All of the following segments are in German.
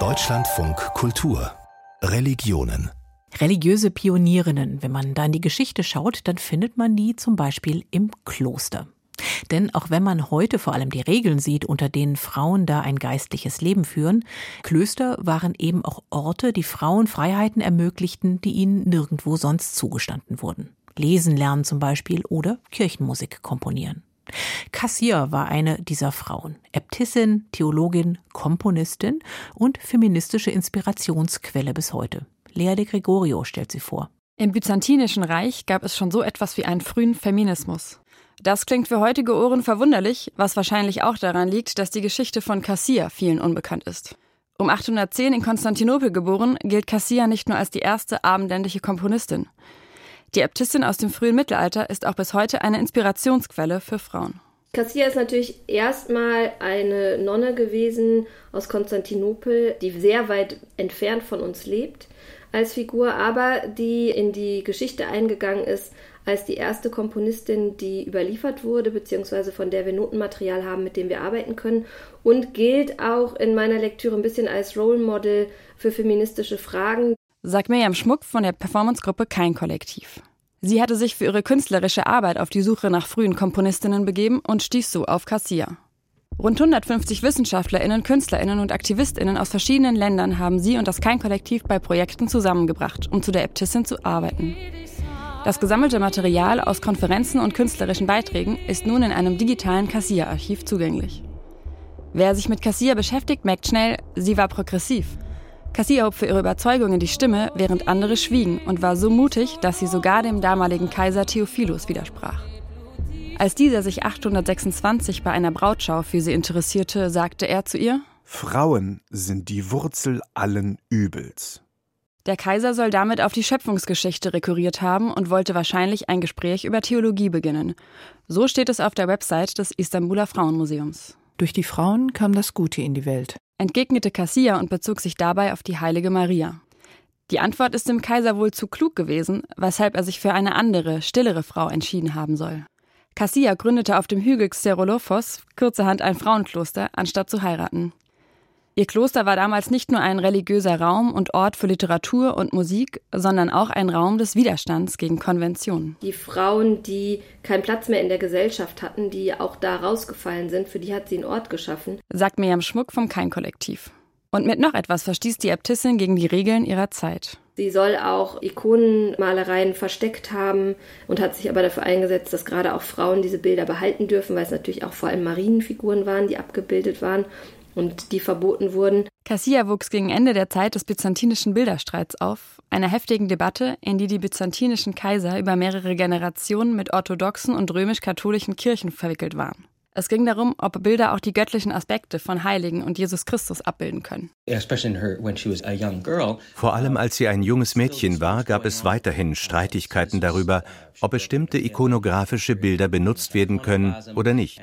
Deutschlandfunk Kultur Religionen Religiöse Pionierinnen, wenn man da in die Geschichte schaut, dann findet man die zum Beispiel im Kloster. Denn auch wenn man heute vor allem die Regeln sieht, unter denen Frauen da ein geistliches Leben führen, Klöster waren eben auch Orte, die Frauen Freiheiten ermöglichten, die ihnen nirgendwo sonst zugestanden wurden. Lesen lernen zum Beispiel oder Kirchenmusik komponieren. Cassier war eine dieser Frauen, Äbtissin, Theologin, Komponistin und feministische Inspirationsquelle bis heute. Lea de Gregorio stellt sie vor. Im Byzantinischen Reich gab es schon so etwas wie einen frühen Feminismus. Das klingt für heutige Ohren verwunderlich, was wahrscheinlich auch daran liegt, dass die Geschichte von Cassia vielen unbekannt ist. Um 810 in Konstantinopel geboren, gilt Cassia nicht nur als die erste abendländische Komponistin. Die Äbtissin aus dem frühen Mittelalter ist auch bis heute eine Inspirationsquelle für Frauen. Cassia ist natürlich erstmal eine Nonne gewesen aus Konstantinopel, die sehr weit entfernt von uns lebt als Figur, aber die in die Geschichte eingegangen ist als die erste Komponistin, die überliefert wurde, beziehungsweise von der wir Notenmaterial haben, mit dem wir arbeiten können und gilt auch in meiner Lektüre ein bisschen als Role Model für feministische Fragen. Sagt Miriam Schmuck von der Performancegruppe Kein Kollektiv. Sie hatte sich für ihre künstlerische Arbeit auf die Suche nach frühen Komponistinnen begeben und stieß so auf Cassia. Rund 150 WissenschaftlerInnen, KünstlerInnen und AktivistInnen aus verschiedenen Ländern haben sie und das Kein-Kollektiv bei Projekten zusammengebracht, um zu der Äbtissin zu arbeiten. Das gesammelte Material aus Konferenzen und künstlerischen Beiträgen ist nun in einem digitalen Cassia-Archiv zugänglich. Wer sich mit Cassia beschäftigt, merkt schnell, sie war progressiv. Cassia hob für ihre Überzeugungen die Stimme, während andere schwiegen und war so mutig, dass sie sogar dem damaligen Kaiser Theophilus widersprach. Als dieser sich 826 bei einer Brautschau für sie interessierte, sagte er zu ihr: Frauen sind die Wurzel allen Übels. Der Kaiser soll damit auf die Schöpfungsgeschichte rekurriert haben und wollte wahrscheinlich ein Gespräch über Theologie beginnen. So steht es auf der Website des Istanbuler Frauenmuseums. Durch die Frauen kam das Gute in die Welt, entgegnete Cassia und bezog sich dabei auf die heilige Maria. Die Antwort ist dem Kaiser wohl zu klug gewesen, weshalb er sich für eine andere, stillere Frau entschieden haben soll. Cassia gründete auf dem Hügel Xerolophos kurzerhand ein Frauenkloster, anstatt zu heiraten. Ihr Kloster war damals nicht nur ein religiöser Raum und Ort für Literatur und Musik, sondern auch ein Raum des Widerstands gegen Konventionen. Die Frauen, die keinen Platz mehr in der Gesellschaft hatten, die auch da rausgefallen sind, für die hat sie einen Ort geschaffen. Sagt Miriam Schmuck vom Kein-Kollektiv. Und mit noch etwas verstieß die Äbtissin gegen die Regeln ihrer Zeit. Sie soll auch Ikonenmalereien versteckt haben und hat sich aber dafür eingesetzt, dass gerade auch Frauen diese Bilder behalten dürfen, weil es natürlich auch vor allem Marienfiguren waren, die abgebildet waren und die verboten wurden. Cassia wuchs gegen Ende der Zeit des byzantinischen Bilderstreits auf, einer heftigen Debatte, in die die byzantinischen Kaiser über mehrere Generationen mit orthodoxen und römisch-katholischen Kirchen verwickelt waren. Es ging darum, ob Bilder auch die göttlichen Aspekte von Heiligen und Jesus Christus abbilden können. Vor allem als sie ein junges Mädchen war, gab es weiterhin Streitigkeiten darüber, ob bestimmte ikonografische Bilder benutzt werden können oder nicht.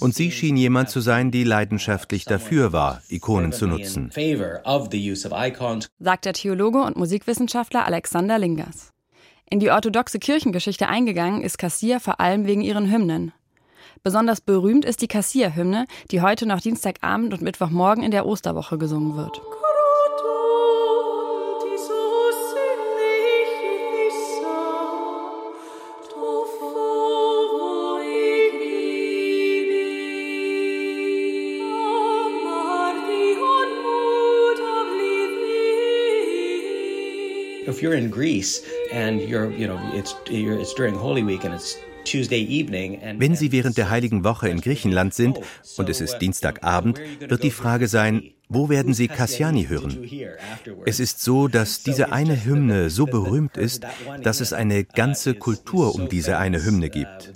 Und sie schien jemand zu sein, die leidenschaftlich dafür war, Ikonen zu nutzen. Sagt der Theologe und Musikwissenschaftler Alexander Lingers. In die orthodoxe Kirchengeschichte eingegangen ist Cassia vor allem wegen ihren Hymnen. Besonders berühmt ist die Kassierhymne, die heute noch Dienstagabend und Mittwochmorgen in der Osterwoche gesungen wird. If you're in Greece and you're, you know, it's, you're, it's during Holy Week and it's wenn Sie während der Heiligen Woche in Griechenland sind und es ist Dienstagabend, wird die Frage sein, wo werden Sie Cassiani hören? Es ist so, dass diese eine Hymne so berühmt ist, dass es eine ganze Kultur um diese eine Hymne gibt.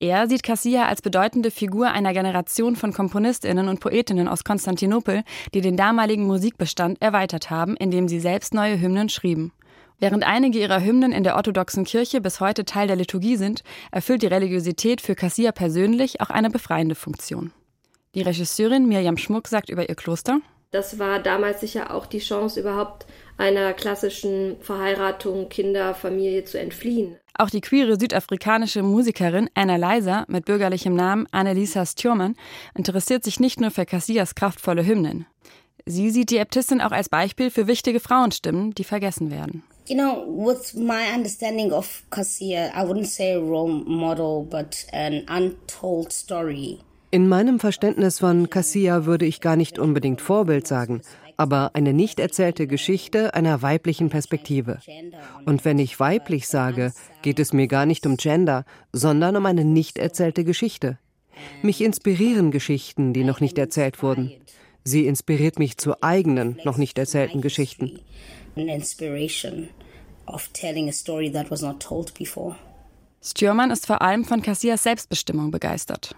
Er sieht Cassia als bedeutende Figur einer Generation von Komponistinnen und Poetinnen aus Konstantinopel, die den damaligen Musikbestand erweitert haben, indem sie selbst neue Hymnen schrieben. Während einige ihrer Hymnen in der orthodoxen Kirche bis heute Teil der Liturgie sind, erfüllt die Religiosität für Cassia persönlich auch eine befreiende Funktion. Die Regisseurin Mirjam Schmuck sagt über ihr Kloster, das war damals sicher auch die Chance, überhaupt einer klassischen Verheiratung, Kinder, Familie zu entfliehen. Auch die queere südafrikanische Musikerin Anna Leiser mit bürgerlichem Namen Annelisa Stjurman interessiert sich nicht nur für Cassias kraftvolle Hymnen. Sie sieht die Äbtissin auch als Beispiel für wichtige Frauenstimmen, die vergessen werden. You know, with my understanding of Cassia, I wouldn't say a role model, but an untold story. In meinem Verständnis von Cassia würde ich gar nicht unbedingt Vorbild sagen, aber eine nicht erzählte Geschichte einer weiblichen Perspektive. Und wenn ich weiblich sage, geht es mir gar nicht um Gender, sondern um eine nicht erzählte Geschichte. Mich inspirieren Geschichten, die noch nicht erzählt wurden. Sie inspiriert mich zu eigenen, noch nicht erzählten Geschichten. Stürmann ist vor allem von Cassias Selbstbestimmung begeistert.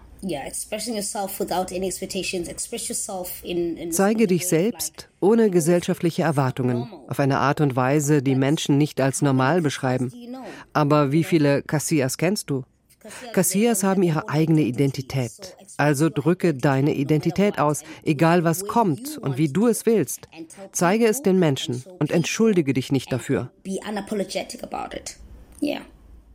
Zeige dich selbst ohne gesellschaftliche Erwartungen, auf eine Art und Weise, die Menschen nicht als normal beschreiben. Aber wie viele Cassias kennst du? Cassias haben ihre eigene Identität. Also drücke deine Identität aus, egal was kommt und wie du es willst. Zeige es den Menschen und entschuldige dich nicht dafür.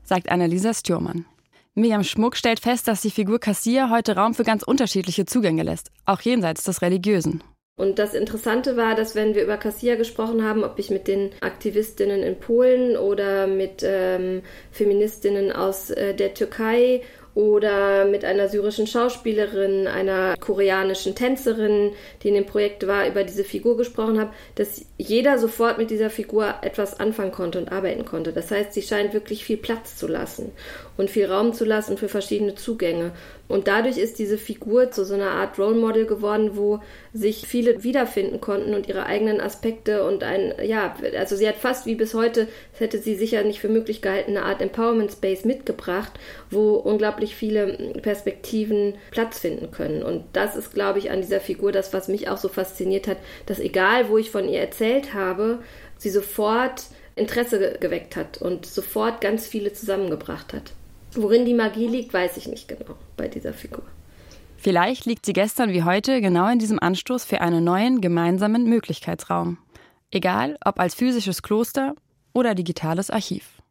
Sagt Annalisa Stürmann. Miriam Schmuck stellt fest, dass die Figur Cassia heute Raum für ganz unterschiedliche Zugänge lässt, auch jenseits des Religiösen. Und das Interessante war, dass wenn wir über Cassia gesprochen haben, ob ich mit den Aktivistinnen in Polen oder mit ähm, Feministinnen aus äh, der Türkei oder mit einer syrischen Schauspielerin, einer koreanischen Tänzerin, die in dem Projekt war, über diese Figur gesprochen habe, dass jeder sofort mit dieser Figur etwas anfangen konnte und arbeiten konnte. Das heißt, sie scheint wirklich viel Platz zu lassen und viel Raum zu lassen für verschiedene Zugänge. Und dadurch ist diese Figur zu so einer Art Role Model geworden, wo sich viele wiederfinden konnten und ihre eigenen Aspekte und ein, ja, also sie hat fast wie bis heute, das hätte sie sicher nicht für möglich gehalten, eine Art Empowerment Space mitgebracht, wo unglaublich viele Perspektiven Platz finden können. Und das ist, glaube ich, an dieser Figur das, was mich auch so fasziniert hat, dass egal, wo ich von ihr erzählt habe, sie sofort Interesse geweckt hat und sofort ganz viele zusammengebracht hat. Worin die Magie liegt, weiß ich nicht genau bei dieser Figur. Vielleicht liegt sie gestern wie heute genau in diesem Anstoß für einen neuen gemeinsamen Möglichkeitsraum. Egal ob als physisches Kloster oder digitales Archiv.